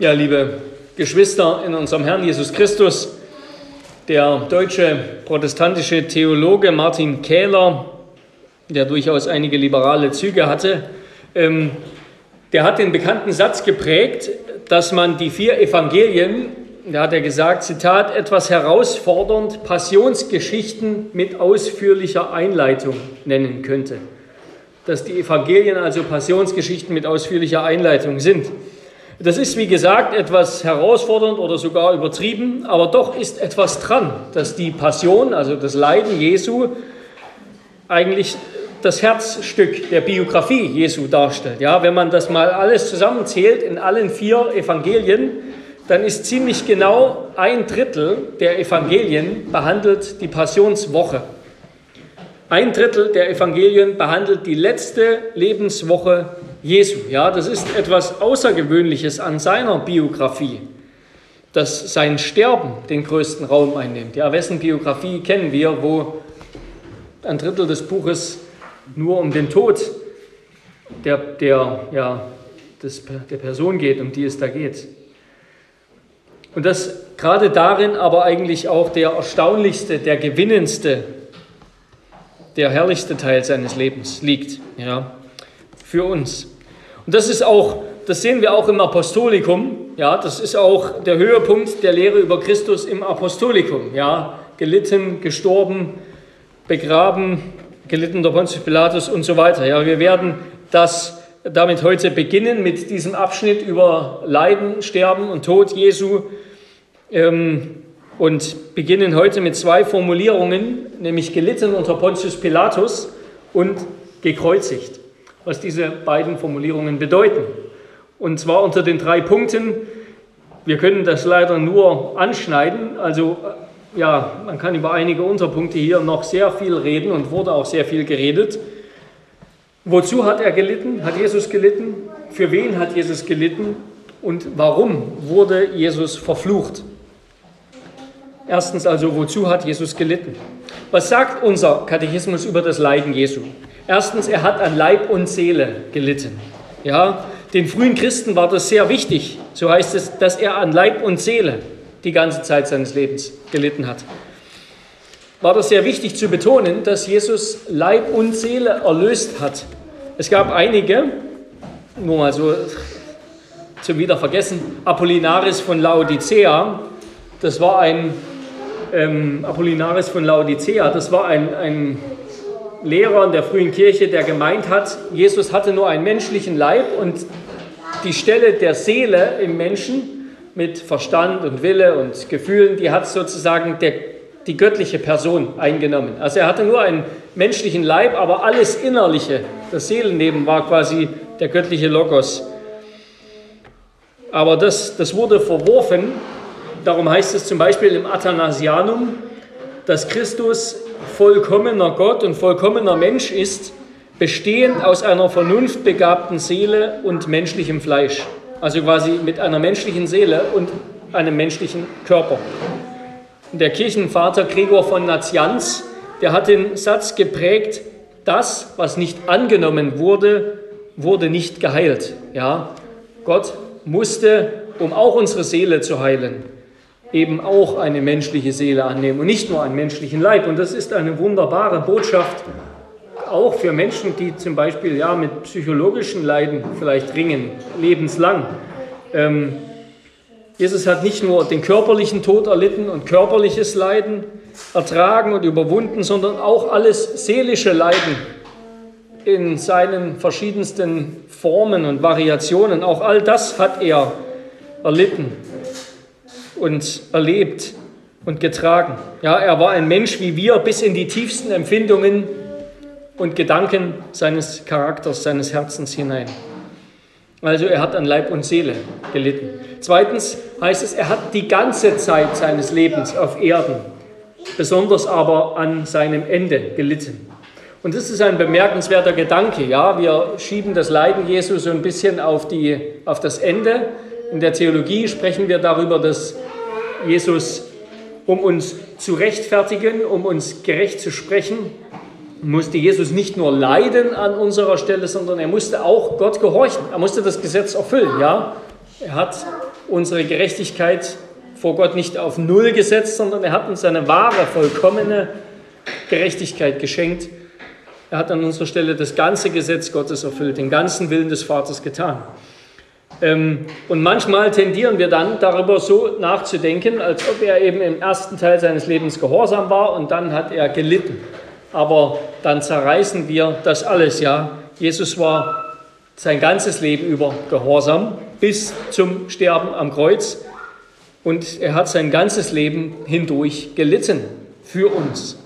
Ja, liebe Geschwister in unserem Herrn Jesus Christus, der deutsche protestantische Theologe Martin Kähler, der durchaus einige liberale Züge hatte, ähm, der hat den bekannten Satz geprägt, dass man die vier Evangelien, da hat er gesagt, Zitat, etwas herausfordernd Passionsgeschichten mit ausführlicher Einleitung nennen könnte. Dass die Evangelien also Passionsgeschichten mit ausführlicher Einleitung sind. Das ist, wie gesagt, etwas herausfordernd oder sogar übertrieben, aber doch ist etwas dran, dass die Passion, also das Leiden Jesu, eigentlich das Herzstück der Biografie Jesu darstellt. Ja, wenn man das mal alles zusammenzählt in allen vier Evangelien, dann ist ziemlich genau ein Drittel der Evangelien behandelt die Passionswoche. Ein Drittel der Evangelien behandelt die letzte Lebenswoche Jesu. Ja, das ist etwas Außergewöhnliches an seiner Biografie, dass sein Sterben den größten Raum einnimmt. Ja, wessen Biografie kennen wir, wo ein Drittel des Buches nur um den Tod der, der, ja, des, der Person geht, um die es da geht. Und dass gerade darin aber eigentlich auch der erstaunlichste, der gewinnendste, der herrlichste Teil seines Lebens liegt. Ja für uns. Und das ist auch, das sehen wir auch im Apostolikum, ja, das ist auch der Höhepunkt der Lehre über Christus im Apostolikum, ja, gelitten, gestorben, begraben, gelitten der Pontius Pilatus und so weiter. Ja, wir werden das damit heute beginnen mit diesem Abschnitt über Leiden, Sterben und Tod Jesu ähm, und beginnen heute mit zwei Formulierungen, nämlich gelitten unter Pontius Pilatus und gekreuzigt was diese beiden Formulierungen bedeuten. Und zwar unter den drei Punkten. Wir können das leider nur anschneiden. Also ja, man kann über einige Unterpunkte hier noch sehr viel reden und wurde auch sehr viel geredet. Wozu hat er gelitten? Hat Jesus gelitten? Für wen hat Jesus gelitten? Und warum wurde Jesus verflucht? Erstens also, wozu hat Jesus gelitten? Was sagt unser Katechismus über das Leiden Jesu? Erstens, er hat an Leib und Seele gelitten. Ja, den frühen Christen war das sehr wichtig. So heißt es, dass er an Leib und Seele die ganze Zeit seines Lebens gelitten hat. War das sehr wichtig zu betonen, dass Jesus Leib und Seele erlöst hat. Es gab einige, nur mal so zum Wiedervergessen, Apollinaris von Laodicea, das war ein ähm, Apollinaris von Laodicea, das war ein, ein Lehrer in der frühen Kirche, der gemeint hat, Jesus hatte nur einen menschlichen Leib und die Stelle der Seele im Menschen mit Verstand und Wille und Gefühlen, die hat sozusagen der, die göttliche Person eingenommen. Also er hatte nur einen menschlichen Leib, aber alles Innerliche, das Seelenleben war quasi der göttliche Logos. Aber das, das wurde verworfen. Darum heißt es zum Beispiel im Athanasianum, dass Christus vollkommener Gott und vollkommener Mensch ist, bestehend aus einer vernunftbegabten Seele und menschlichem Fleisch. Also quasi mit einer menschlichen Seele und einem menschlichen Körper. Der Kirchenvater Gregor von Nazianz, der hat den Satz geprägt, das, was nicht angenommen wurde, wurde nicht geheilt. Ja, Gott musste, um auch unsere Seele zu heilen, eben auch eine menschliche Seele annehmen und nicht nur einen menschlichen Leib. Und das ist eine wunderbare Botschaft, auch für Menschen, die zum Beispiel ja, mit psychologischen Leiden vielleicht ringen, lebenslang. Ähm, Jesus hat nicht nur den körperlichen Tod erlitten und körperliches Leiden ertragen und überwunden, sondern auch alles seelische Leiden in seinen verschiedensten Formen und Variationen. Auch all das hat er erlitten und erlebt und getragen. Ja, er war ein Mensch wie wir bis in die tiefsten Empfindungen und Gedanken seines Charakters, seines Herzens hinein. Also er hat an Leib und Seele gelitten. Zweitens heißt es, er hat die ganze Zeit seines Lebens auf Erden, besonders aber an seinem Ende gelitten. Und das ist ein bemerkenswerter Gedanke. Ja, wir schieben das Leiden Jesu so ein bisschen auf, die, auf das Ende. In der Theologie sprechen wir darüber, dass Jesus, um uns zu rechtfertigen, um uns gerecht zu sprechen, musste Jesus nicht nur leiden an unserer Stelle, sondern er musste auch Gott gehorchen. Er musste das Gesetz erfüllen, ja. Er hat unsere Gerechtigkeit vor Gott nicht auf Null gesetzt, sondern er hat uns eine wahre, vollkommene Gerechtigkeit geschenkt. Er hat an unserer Stelle das ganze Gesetz Gottes erfüllt, den ganzen Willen des Vaters getan. Ähm, und manchmal tendieren wir dann darüber so nachzudenken, als ob er eben im ersten Teil seines Lebens gehorsam war und dann hat er gelitten. Aber dann zerreißen wir das alles, ja. Jesus war sein ganzes Leben über gehorsam bis zum Sterben am Kreuz und er hat sein ganzes Leben hindurch gelitten für uns.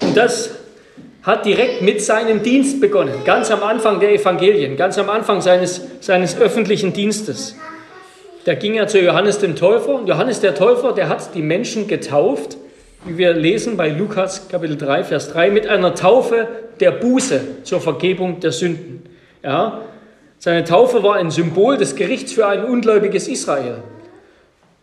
Und das hat direkt mit seinem Dienst begonnen, ganz am Anfang der Evangelien, ganz am Anfang seines, seines öffentlichen Dienstes. Da ging er zu Johannes dem Täufer und Johannes der Täufer, der hat die Menschen getauft, wie wir lesen bei Lukas Kapitel 3, Vers 3, mit einer Taufe der Buße zur Vergebung der Sünden. Ja, seine Taufe war ein Symbol des Gerichts für ein ungläubiges Israel.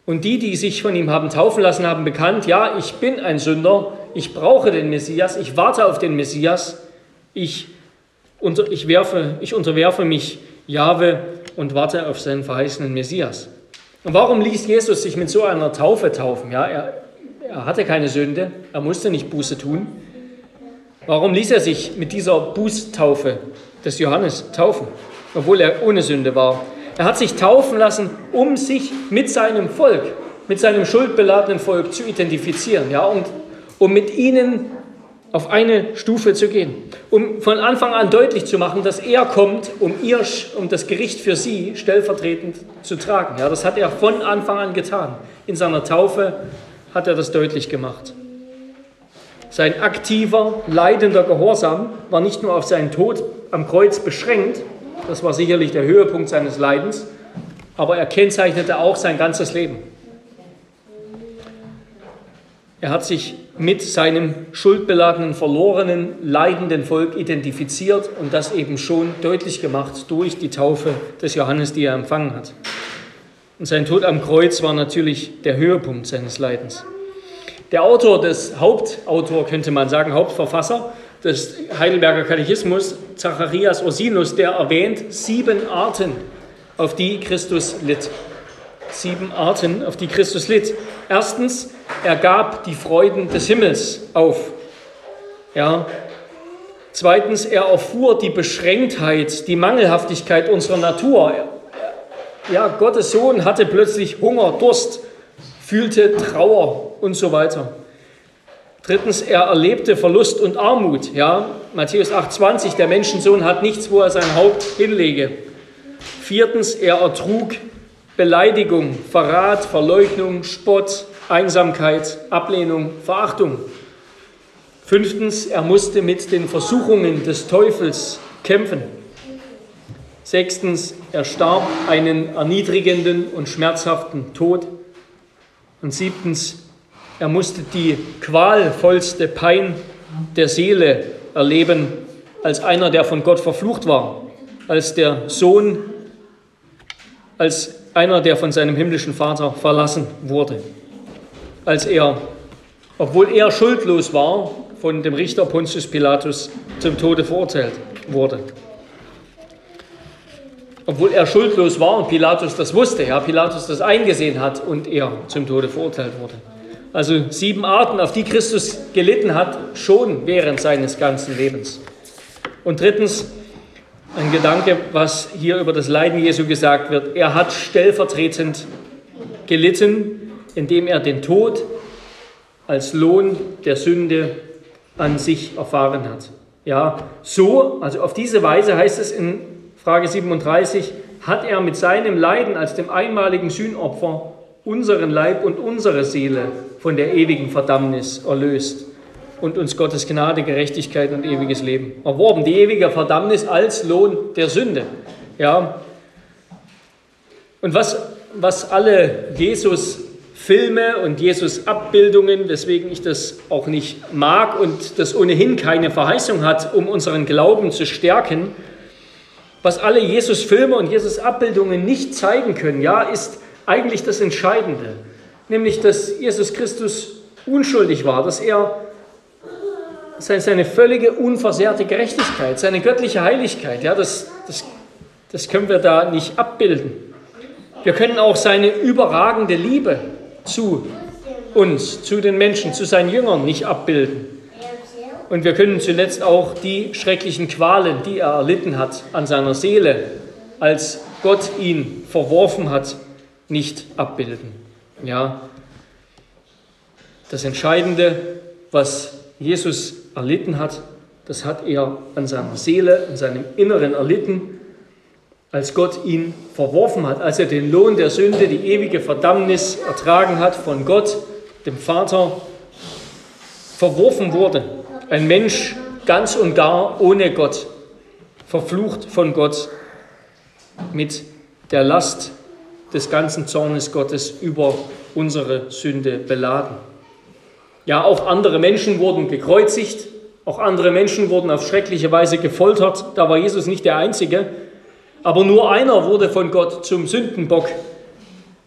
Und die, die sich von ihm haben taufen lassen, haben bekannt, ja, ich bin ein Sünder, ich brauche den Messias, ich warte auf den Messias, ich, unter, ich, werfe, ich unterwerfe mich Jahwe und warte auf seinen verheißenen Messias. Und warum ließ Jesus sich mit so einer Taufe taufen? Ja, er, er hatte keine Sünde, er musste nicht Buße tun. Warum ließ er sich mit dieser Bußtaufe des Johannes taufen, obwohl er ohne Sünde war? Er hat sich taufen lassen, um sich mit seinem Volk, mit seinem schuldbeladenen Volk zu identifizieren, ja, und um mit ihnen auf eine Stufe zu gehen, um von Anfang an deutlich zu machen, dass er kommt, um, ihr, um das Gericht für sie stellvertretend zu tragen. Ja, das hat er von Anfang an getan. In seiner Taufe hat er das deutlich gemacht. Sein aktiver, leidender Gehorsam war nicht nur auf seinen Tod am Kreuz beschränkt, das war sicherlich der Höhepunkt seines Leidens, aber er kennzeichnete auch sein ganzes Leben. Er hat sich mit seinem schuldbeladenen, verlorenen, leidenden Volk identifiziert und das eben schon deutlich gemacht durch die Taufe des Johannes, die er empfangen hat. Und sein Tod am Kreuz war natürlich der Höhepunkt seines Leidens. Der Autor des Hauptautor, könnte man sagen, Hauptverfasser des Heidelberger Katechismus, Zacharias Ursinus, der erwähnt sieben Arten, auf die Christus litt. Sieben Arten, auf die Christus litt. Erstens, er gab die Freuden des Himmels auf. Ja. Zweitens, er erfuhr die Beschränktheit, die Mangelhaftigkeit unserer Natur. Ja, Gottes Sohn hatte plötzlich Hunger, Durst, fühlte Trauer und so weiter. Drittens, er erlebte Verlust und Armut. Ja, Matthäus 8,20, der Menschensohn hat nichts, wo er sein Haupt hinlege. Viertens, er ertrug Beleidigung, Verrat, Verleugnung, Spott, Einsamkeit, Ablehnung, Verachtung. Fünftens, er musste mit den Versuchungen des Teufels kämpfen. Sechstens, er starb einen erniedrigenden und schmerzhaften Tod. Und siebtens, er musste die qualvollste Pein der Seele erleben als einer, der von Gott verflucht war, als der Sohn, als einer, der von seinem himmlischen Vater verlassen wurde, als er, obwohl er schuldlos war, von dem Richter Pontius Pilatus zum Tode verurteilt wurde. Obwohl er schuldlos war und Pilatus das wusste, ja, Pilatus das eingesehen hat und er zum Tode verurteilt wurde. Also sieben Arten, auf die Christus gelitten hat, schon während seines ganzen Lebens. Und drittens, ein Gedanke, was hier über das Leiden Jesu gesagt wird. Er hat stellvertretend gelitten, indem er den Tod als Lohn der Sünde an sich erfahren hat. Ja, so, also auf diese Weise heißt es in Frage 37, hat er mit seinem Leiden als dem einmaligen Sühnopfer unseren Leib und unsere Seele von der ewigen Verdammnis erlöst und uns Gottes Gnade, Gerechtigkeit und ewiges Leben erworben. Die ewige Verdammnis als Lohn der Sünde. Ja. Und was, was alle Jesus Filme und Jesus Abbildungen, weswegen ich das auch nicht mag und das ohnehin keine Verheißung hat, um unseren Glauben zu stärken, was alle Jesus Filme und Jesus Abbildungen nicht zeigen können, ja, ist eigentlich das Entscheidende, nämlich dass Jesus Christus unschuldig war, dass er seine völlige unversehrte Gerechtigkeit, seine göttliche Heiligkeit, ja, das, das, das können wir da nicht abbilden. Wir können auch seine überragende Liebe zu uns, zu den Menschen, zu seinen Jüngern nicht abbilden. Und wir können zuletzt auch die schrecklichen Qualen, die er erlitten hat an seiner Seele, als Gott ihn verworfen hat, nicht abbilden. Ja, das Entscheidende, was Jesus erlitten hat, das hat er an seiner Seele, an seinem Inneren erlitten, als Gott ihn verworfen hat, als er den Lohn der Sünde, die ewige Verdammnis ertragen hat von Gott, dem Vater, verworfen wurde. Ein Mensch ganz und gar ohne Gott, verflucht von Gott, mit der Last des ganzen Zornes Gottes über unsere Sünde beladen. Ja, auch andere Menschen wurden gekreuzigt, auch andere Menschen wurden auf schreckliche Weise gefoltert. Da war Jesus nicht der Einzige. Aber nur einer wurde von Gott zum Sündenbock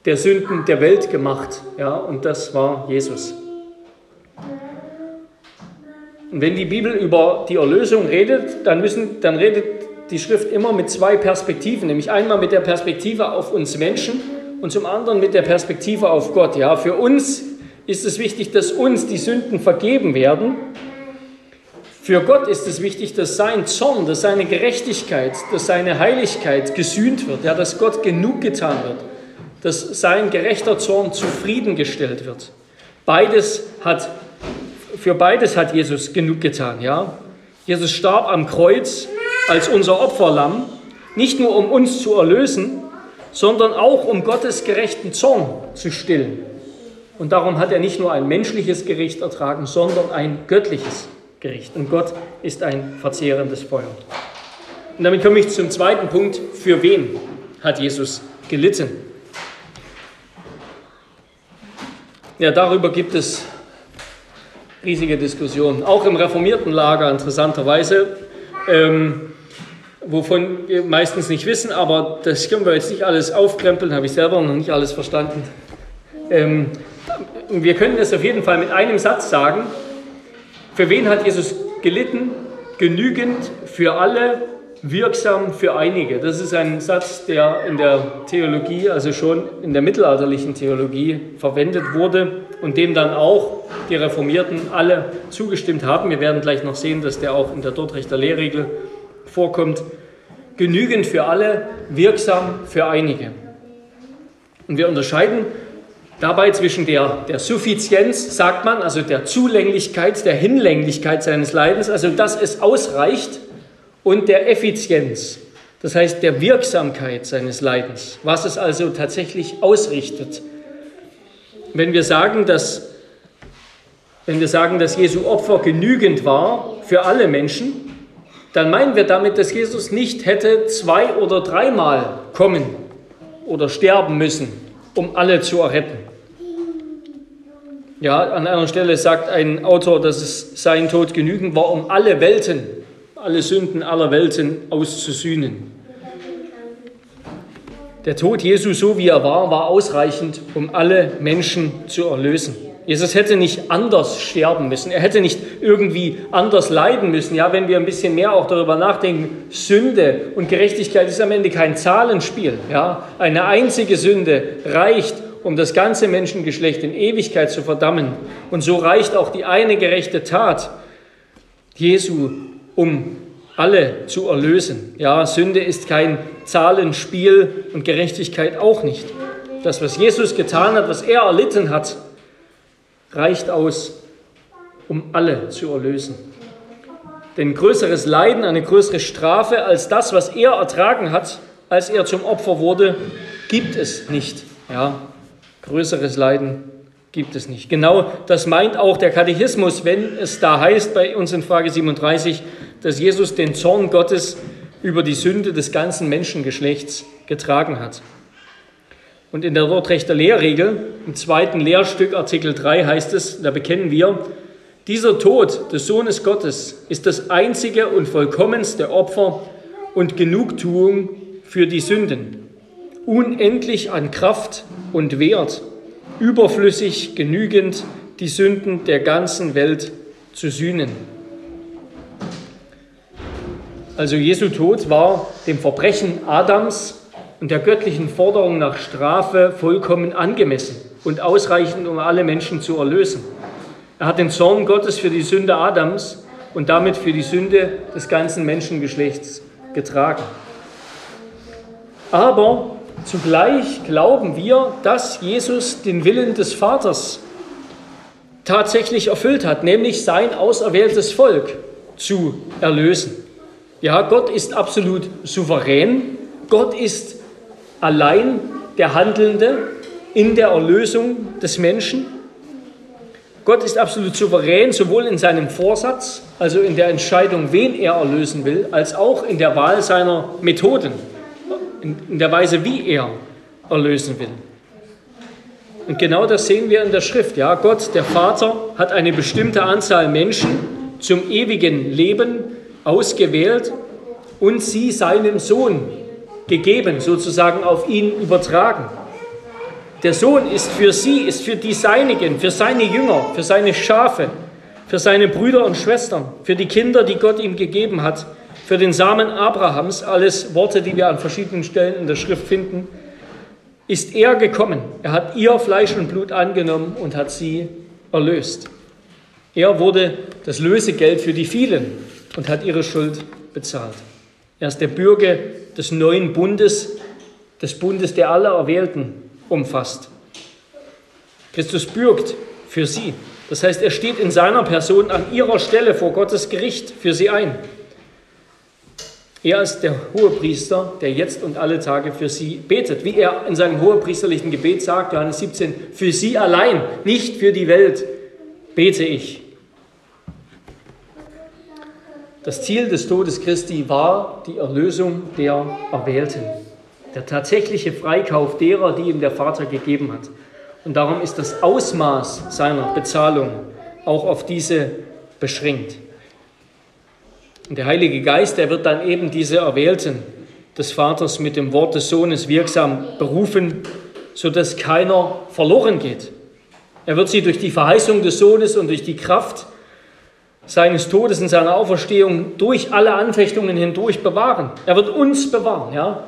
der Sünden der Welt gemacht. Ja, und das war Jesus. Und wenn die Bibel über die Erlösung redet, dann, müssen, dann redet die Schrift immer mit zwei Perspektiven, nämlich einmal mit der Perspektive auf uns Menschen und zum anderen mit der Perspektive auf Gott. Ja, für uns ist es wichtig, dass uns die Sünden vergeben werden. Für Gott ist es wichtig, dass sein Zorn, dass seine Gerechtigkeit, dass seine Heiligkeit gesühnt wird, ja, dass Gott genug getan wird, dass sein gerechter Zorn zufriedengestellt wird. Beides hat für beides hat Jesus genug getan, ja? Jesus starb am Kreuz als unser Opferlamm, nicht nur um uns zu erlösen, sondern auch um Gottes gerechten Zorn zu stillen. Und darum hat er nicht nur ein menschliches Gericht ertragen, sondern ein göttliches Gericht. Und Gott ist ein verzehrendes Feuer. Und damit komme ich zum zweiten Punkt. Für wen hat Jesus gelitten? Ja, darüber gibt es riesige Diskussion, auch im reformierten Lager interessanterweise, ähm, wovon wir meistens nicht wissen, aber das können wir jetzt nicht alles aufkrempeln, habe ich selber noch nicht alles verstanden. Ähm, wir können es auf jeden Fall mit einem Satz sagen, für wen hat Jesus gelitten? Genügend für alle, wirksam für einige. Das ist ein Satz, der in der Theologie, also schon in der mittelalterlichen Theologie verwendet wurde und dem dann auch die Reformierten alle zugestimmt haben. Wir werden gleich noch sehen, dass der auch in der Dortrechter Lehrregel vorkommt. Genügend für alle, wirksam für einige. Und wir unterscheiden dabei zwischen der, der Suffizienz, sagt man, also der Zulänglichkeit, der Hinlänglichkeit seines Leidens, also dass es ausreicht, und der Effizienz, das heißt der Wirksamkeit seines Leidens, was es also tatsächlich ausrichtet. Wenn wir sagen, dass, wenn wir sagen, dass Jesu Opfer genügend war für alle Menschen, dann meinen wir damit, dass Jesus nicht hätte zwei oder dreimal kommen oder sterben müssen, um alle zu erretten. Ja, an einer Stelle sagt ein Autor, dass es sein Tod genügend war, um alle Welten alle Sünden aller Welten auszusühnen. Der Tod Jesu, so wie er war, war ausreichend, um alle Menschen zu erlösen. Jesus hätte nicht anders sterben müssen. Er hätte nicht irgendwie anders leiden müssen. Ja, wenn wir ein bisschen mehr auch darüber nachdenken, Sünde und Gerechtigkeit ist am Ende kein Zahlenspiel. Ja, eine einzige Sünde reicht, um das ganze Menschengeschlecht in Ewigkeit zu verdammen. Und so reicht auch die eine gerechte Tat Jesu um alle zu erlösen. Ja, Sünde ist kein Zahlenspiel und Gerechtigkeit auch nicht. Das, was Jesus getan hat, was er erlitten hat, reicht aus, um alle zu erlösen. Denn größeres Leiden, eine größere Strafe als das, was er ertragen hat, als er zum Opfer wurde, gibt es nicht. Ja, größeres Leiden gibt es nicht. Genau das meint auch der Katechismus, wenn es da heißt bei uns in Frage 37, dass Jesus den Zorn Gottes über die Sünde des ganzen Menschengeschlechts getragen hat. Und in der Dordrechter Lehrregel, im zweiten Lehrstück, Artikel 3, heißt es, da bekennen wir, dieser Tod des Sohnes Gottes ist das einzige und vollkommenste Opfer und Genugtuung für die Sünden, unendlich an Kraft und Wert überflüssig genügend, die Sünden der ganzen Welt zu sühnen. Also Jesu Tod war dem Verbrechen Adams und der göttlichen Forderung nach Strafe vollkommen angemessen und ausreichend, um alle Menschen zu erlösen. Er hat den Zorn Gottes für die Sünde Adams und damit für die Sünde des ganzen Menschengeschlechts getragen. Aber zugleich glauben wir, dass Jesus den Willen des Vaters tatsächlich erfüllt hat, nämlich sein auserwähltes Volk zu erlösen. Ja, Gott ist absolut souverän. Gott ist allein der Handelnde in der Erlösung des Menschen. Gott ist absolut souverän, sowohl in seinem Vorsatz, also in der Entscheidung, wen er erlösen will, als auch in der Wahl seiner Methoden, in der Weise, wie er erlösen will. Und genau das sehen wir in der Schrift. Ja, Gott, der Vater, hat eine bestimmte Anzahl Menschen zum ewigen Leben ausgewählt und sie seinem Sohn gegeben, sozusagen auf ihn übertragen. Der Sohn ist für sie, ist für die Seinigen, für seine Jünger, für seine Schafe, für seine Brüder und Schwestern, für die Kinder, die Gott ihm gegeben hat, für den Samen Abrahams, alles Worte, die wir an verschiedenen Stellen in der Schrift finden, ist er gekommen. Er hat ihr Fleisch und Blut angenommen und hat sie erlöst. Er wurde das Lösegeld für die vielen und hat ihre Schuld bezahlt. Er ist der Bürger des neuen Bundes, des Bundes, der alle Erwählten umfasst. Christus bürgt für sie. Das heißt, er steht in seiner Person an ihrer Stelle vor Gottes Gericht für sie ein. Er ist der Hohepriester, der jetzt und alle Tage für sie betet. Wie er in seinem hohepriesterlichen Gebet sagt, Johannes 17, für sie allein, nicht für die Welt, bete ich. Das Ziel des Todes Christi war die Erlösung der Erwählten der tatsächliche Freikauf derer, die ihm der Vater gegeben hat. Und darum ist das Ausmaß seiner Bezahlung auch auf diese beschränkt. Und der Heilige Geist, der wird dann eben diese Erwählten des Vaters mit dem Wort des Sohnes wirksam berufen, sodass keiner verloren geht. Er wird sie durch die Verheißung des Sohnes und durch die Kraft seines Todes und seiner Auferstehung durch alle Anfechtungen hindurch bewahren. Er wird uns bewahren, ja.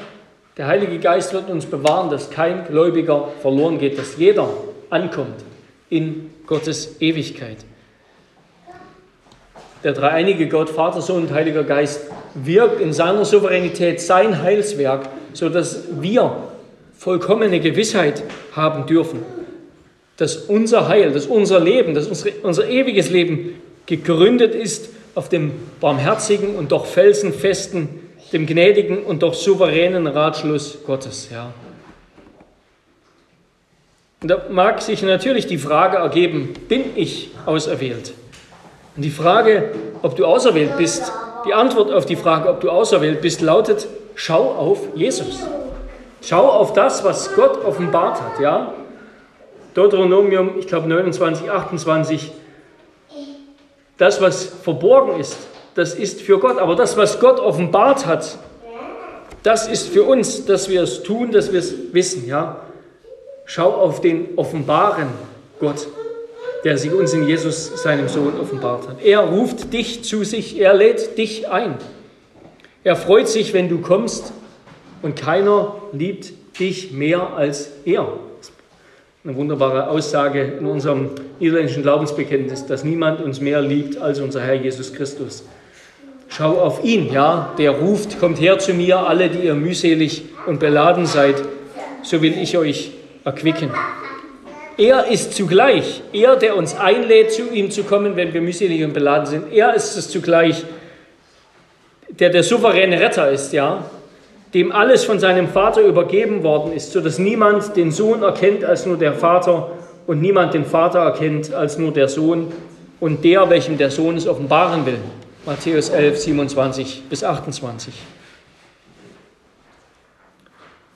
Der Heilige Geist wird uns bewahren, dass kein Gläubiger verloren geht, dass jeder ankommt in Gottes Ewigkeit. Der dreieinige Gott, Vater, Sohn und Heiliger Geist wirkt in seiner Souveränität sein Heilswerk, sodass wir vollkommene Gewissheit haben dürfen, dass unser Heil, dass unser Leben, dass unser, unser ewiges Leben gegründet ist auf dem barmherzigen und doch felsenfesten dem gnädigen und doch souveränen Ratschluss Gottes. Ja. Und da mag sich natürlich die Frage ergeben, bin ich auserwählt? Und die Frage, ob du auserwählt bist, die Antwort auf die Frage, ob du auserwählt bist, lautet, schau auf Jesus. Schau auf das, was Gott offenbart hat. Ja? Deuteronomium, ich glaube 29, 28, das, was verborgen ist, das ist für Gott. Aber das, was Gott offenbart hat, das ist für uns, dass wir es tun, dass wir es wissen. Ja? Schau auf den offenbaren Gott, der sich uns in Jesus, seinem Sohn, offenbart hat. Er ruft dich zu sich, er lädt dich ein. Er freut sich, wenn du kommst und keiner liebt dich mehr als er. Eine wunderbare Aussage in unserem niederländischen Glaubensbekenntnis, dass niemand uns mehr liebt als unser Herr Jesus Christus. Schau auf ihn, ja, der ruft, kommt her zu mir, alle, die ihr mühselig und beladen seid, so will ich euch erquicken. Er ist zugleich, er, der uns einlädt, zu ihm zu kommen, wenn wir mühselig und beladen sind. Er ist es zugleich, der der souveräne Retter ist, ja, dem alles von seinem Vater übergeben worden ist, sodass niemand den Sohn erkennt als nur der Vater und niemand den Vater erkennt als nur der Sohn und der, welchem der Sohn es offenbaren will. Matthäus 11, 27 bis 28.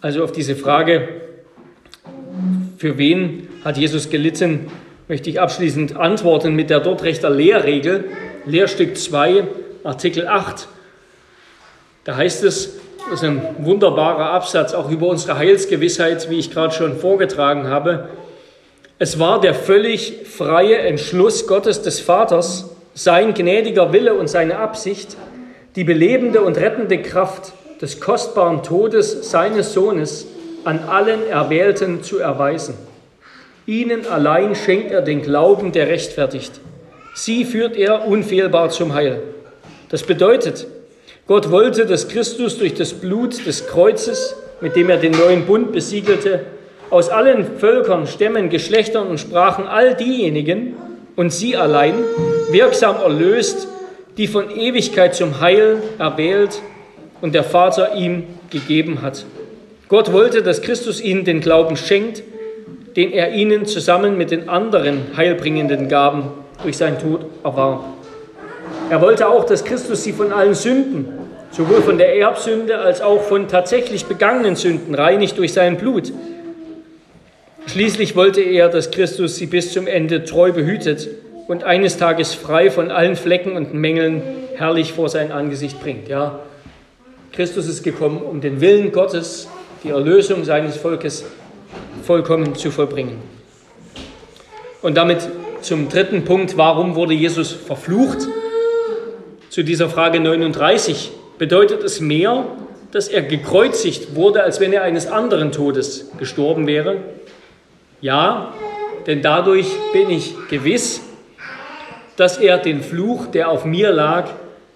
Also auf diese Frage, für wen hat Jesus gelitten, möchte ich abschließend antworten mit der Dortrechter Lehrregel, Lehrstück 2, Artikel 8. Da heißt es, das ist ein wunderbarer Absatz, auch über unsere Heilsgewissheit, wie ich gerade schon vorgetragen habe. Es war der völlig freie Entschluss Gottes des Vaters, sein gnädiger Wille und seine Absicht, die belebende und rettende Kraft des kostbaren Todes seines Sohnes an allen Erwählten zu erweisen. Ihnen allein schenkt er den Glauben, der rechtfertigt. Sie führt er unfehlbar zum Heil. Das bedeutet, Gott wollte, dass Christus durch das Blut des Kreuzes, mit dem er den neuen Bund besiegelte, aus allen Völkern, Stämmen, Geschlechtern und Sprachen all diejenigen und sie allein wirksam erlöst, die von Ewigkeit zum Heil erwählt und der Vater ihm gegeben hat. Gott wollte, dass Christus ihnen den Glauben schenkt, den er ihnen zusammen mit den anderen heilbringenden Gaben durch seinen Tod erwarb. Er wollte auch, dass Christus sie von allen Sünden, sowohl von der Erbsünde als auch von tatsächlich begangenen Sünden, reinigt durch sein Blut. Schließlich wollte er, dass Christus sie bis zum Ende treu behütet und eines Tages frei von allen Flecken und Mängeln herrlich vor sein Angesicht bringt. Ja, Christus ist gekommen, um den Willen Gottes, die Erlösung seines Volkes vollkommen zu vollbringen. Und damit zum dritten Punkt, warum wurde Jesus verflucht? Zu dieser Frage 39 bedeutet es mehr, dass er gekreuzigt wurde, als wenn er eines anderen Todes gestorben wäre. Ja, denn dadurch bin ich gewiss, dass er den Fluch, der auf mir lag,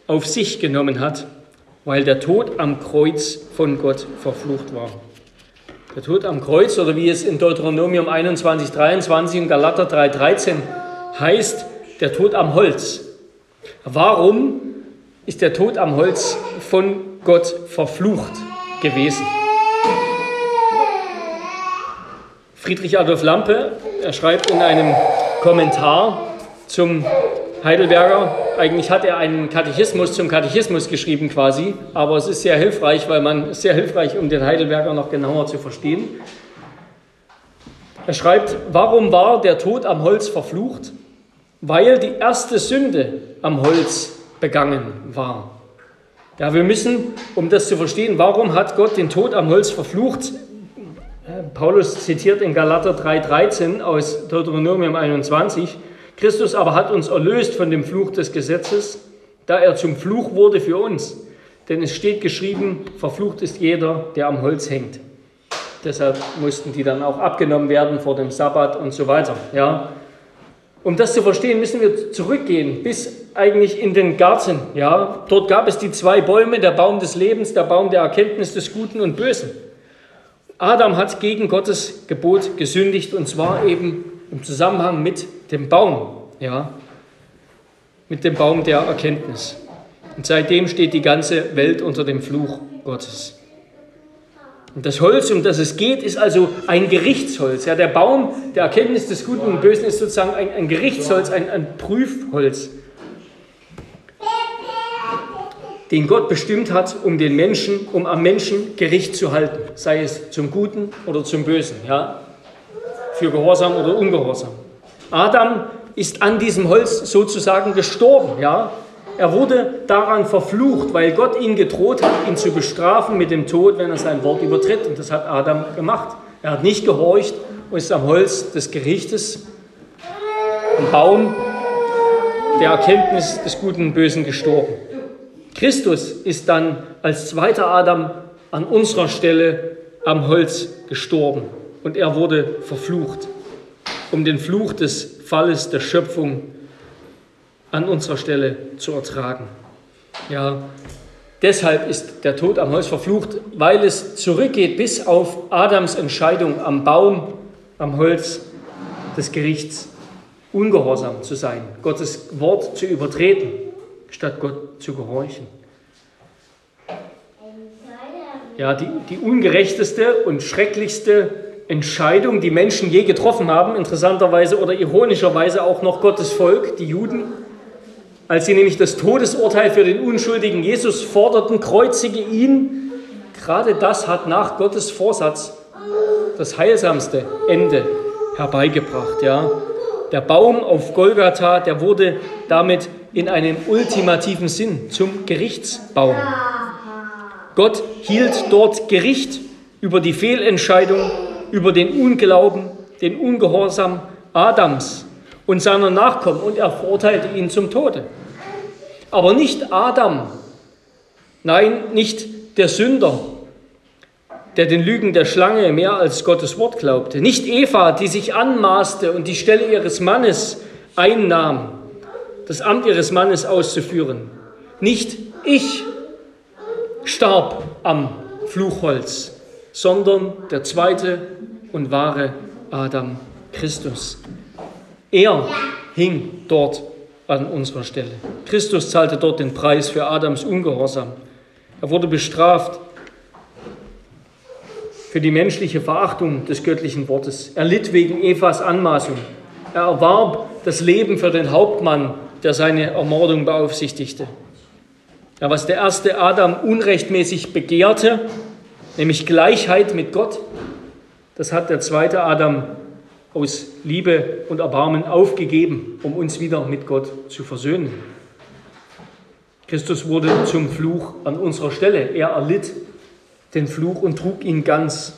auf sich genommen hat, weil der Tod am Kreuz von Gott verflucht war. Der Tod am Kreuz oder wie es in Deuteronomium 21, 23 und Galater 3, 13 heißt, der Tod am Holz. Warum ist der Tod am Holz von Gott verflucht gewesen? Friedrich Adolf Lampe, er schreibt in einem Kommentar zum Heidelberger, eigentlich hat er einen Katechismus zum Katechismus geschrieben quasi, aber es ist sehr hilfreich, weil man sehr hilfreich, um den Heidelberger noch genauer zu verstehen. Er schreibt, warum war der Tod am Holz verflucht? Weil die erste Sünde am Holz begangen war. Ja, wir müssen, um das zu verstehen, warum hat Gott den Tod am Holz verflucht? Paulus zitiert in Galater 3,13 aus Deuteronomium 21, Christus aber hat uns erlöst von dem Fluch des Gesetzes, da er zum Fluch wurde für uns. Denn es steht geschrieben, verflucht ist jeder, der am Holz hängt. Deshalb mussten die dann auch abgenommen werden vor dem Sabbat und so weiter. Ja. Um das zu verstehen, müssen wir zurückgehen bis eigentlich in den Garten. Ja. Dort gab es die zwei Bäume, der Baum des Lebens, der Baum der Erkenntnis des Guten und Bösen. Adam hat gegen Gottes Gebot gesündigt und zwar eben im Zusammenhang mit dem Baum, ja, mit dem Baum der Erkenntnis. Und seitdem steht die ganze Welt unter dem Fluch Gottes. Und das Holz, um das es geht, ist also ein Gerichtsholz. Ja, der Baum der Erkenntnis des Guten und Bösen ist sozusagen ein, ein Gerichtsholz, ein, ein Prüfholz, den Gott bestimmt hat, um den Menschen, um am Menschen Gericht zu halten, sei es zum Guten oder zum Bösen, ja, für Gehorsam oder Ungehorsam. Adam ist an diesem Holz sozusagen gestorben, ja. Er wurde daran verflucht, weil Gott ihn gedroht hat, ihn zu bestrafen mit dem Tod, wenn er sein Wort übertritt. Und das hat Adam gemacht. Er hat nicht gehorcht und ist am Holz des Gerichtes, am Baum der Erkenntnis des Guten und Bösen gestorben. Christus ist dann als zweiter Adam an unserer Stelle am Holz gestorben und er wurde verflucht um den Fluch des Falles der Schöpfung an unserer Stelle zu ertragen. Ja, deshalb ist der Tod am Holz verflucht, weil es zurückgeht bis auf Adams Entscheidung am Baum, am Holz des Gerichts, ungehorsam zu sein, Gottes Wort zu übertreten, statt Gott zu gehorchen. Ja, die, die ungerechteste und schrecklichste Entscheidung, die Menschen je getroffen haben, interessanterweise oder ironischerweise auch noch Gottes Volk, die Juden, als sie nämlich das Todesurteil für den unschuldigen Jesus forderten, kreuzige ihn. Gerade das hat nach Gottes Vorsatz das heilsamste Ende herbeigebracht. Ja. Der Baum auf Golgatha, der wurde damit in einem ultimativen Sinn zum Gerichtsbaum. Gott hielt dort Gericht über die Fehlentscheidung über den Unglauben, den Ungehorsam Adams und seiner Nachkommen und er verurteilte ihn zum Tode. Aber nicht Adam, nein, nicht der Sünder, der den Lügen der Schlange mehr als Gottes Wort glaubte. Nicht Eva, die sich anmaßte und die Stelle ihres Mannes einnahm, das Amt ihres Mannes auszuführen. Nicht ich starb am Fluchholz, sondern der zweite und wahre Adam Christus. Er hing dort an unserer Stelle. Christus zahlte dort den Preis für Adams Ungehorsam. Er wurde bestraft für die menschliche Verachtung des göttlichen Wortes. Er litt wegen Evas Anmaßung. Er erwarb das Leben für den Hauptmann, der seine Ermordung beaufsichtigte. Ja, was der erste Adam unrechtmäßig begehrte, nämlich Gleichheit mit Gott, das hat der zweite Adam aus Liebe und Erbarmen aufgegeben, um uns wieder mit Gott zu versöhnen. Christus wurde zum Fluch an unserer Stelle. Er erlitt den Fluch und trug ihn ganz.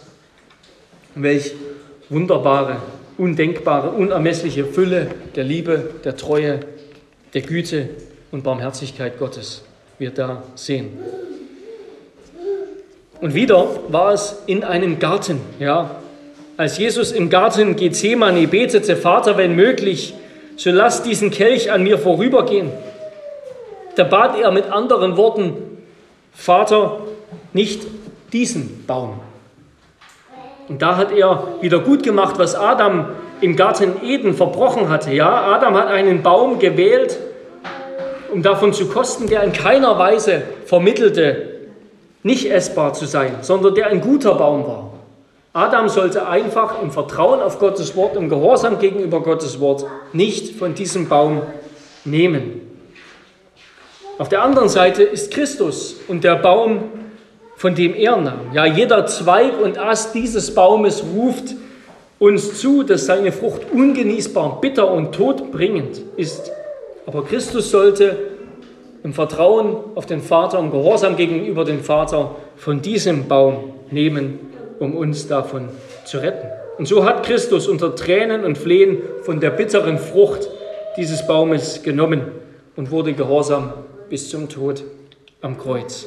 Welch wunderbare, undenkbare, unermessliche Fülle der Liebe, der Treue, der Güte und Barmherzigkeit Gottes wir da sehen. Und wieder war es in einem Garten, ja. Als Jesus im Garten Gethsemane betete, Vater, wenn möglich, so lass diesen Kelch an mir vorübergehen. Da bat er mit anderen Worten, Vater, nicht diesen Baum. Und da hat er wieder gut gemacht, was Adam im Garten Eden verbrochen hatte. Ja, Adam hat einen Baum gewählt, um davon zu kosten, der in keiner Weise vermittelte, nicht essbar zu sein, sondern der ein guter Baum war. Adam sollte einfach im Vertrauen auf Gottes Wort, im Gehorsam gegenüber Gottes Wort nicht von diesem Baum nehmen. Auf der anderen Seite ist Christus und der Baum von dem er nahm. Ja, jeder Zweig und Ast dieses Baumes ruft uns zu, dass seine Frucht ungenießbar, bitter und todbringend ist. Aber Christus sollte im Vertrauen auf den Vater, im Gehorsam gegenüber dem Vater von diesem Baum nehmen, um uns davon zu retten. Und so hat Christus unter Tränen und Flehen von der bitteren Frucht dieses Baumes genommen und wurde gehorsam bis zum Tod am Kreuz.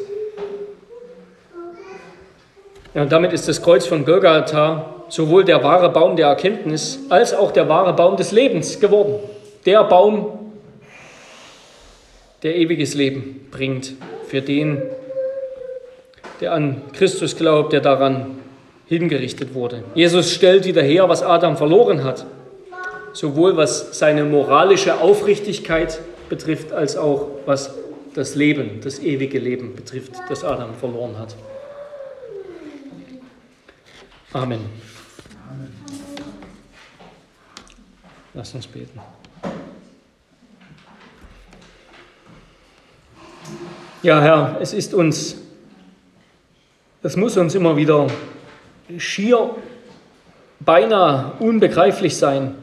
Ja, und damit ist das Kreuz von Golgatha sowohl der wahre Baum der Erkenntnis als auch der wahre Baum des Lebens geworden. Der Baum, der ewiges Leben bringt für den, der an Christus glaubt, der daran hingerichtet wurde. Jesus stellt wieder her, was Adam verloren hat, sowohl was seine moralische Aufrichtigkeit betrifft, als auch was das Leben, das ewige Leben betrifft, das Adam verloren hat. Amen. Lass uns beten. Ja, Herr, es ist uns, es muss uns immer wieder schier beinahe unbegreiflich sein,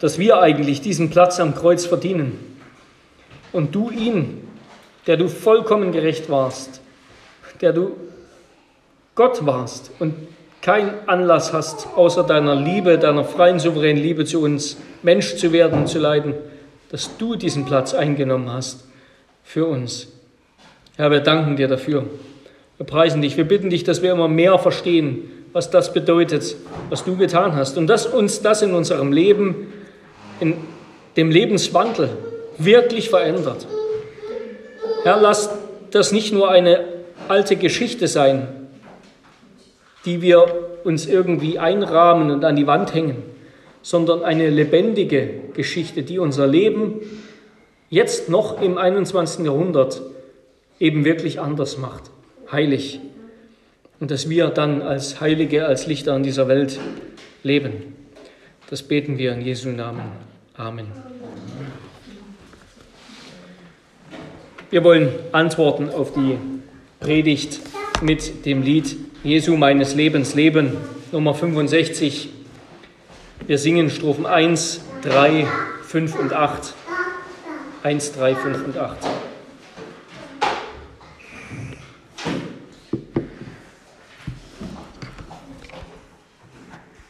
dass wir eigentlich diesen Platz am Kreuz verdienen. Und du ihn, der du vollkommen gerecht warst, der du Gott warst und keinen Anlass hast, außer deiner Liebe, deiner freien, souveränen Liebe zu uns, Mensch zu werden und zu leiden, dass du diesen Platz eingenommen hast für uns. Herr, wir danken dir dafür. Wir preisen dich. Wir bitten dich, dass wir immer mehr verstehen, was das bedeutet, was du getan hast. Und dass uns das in unserem Leben, in dem Lebenswandel wirklich verändert. Herr, lass das nicht nur eine alte Geschichte sein, die wir uns irgendwie einrahmen und an die Wand hängen, sondern eine lebendige Geschichte, die unser Leben jetzt noch im 21. Jahrhundert eben wirklich anders macht, heilig. Und dass wir dann als Heilige, als Lichter in dieser Welt leben. Das beten wir in Jesu Namen. Amen. Wir wollen antworten auf die Predigt mit dem Lied Jesu meines Lebens Leben, Nummer 65. Wir singen Strophen 1, 3, 5 und 8. 1, 3, 5 und 8.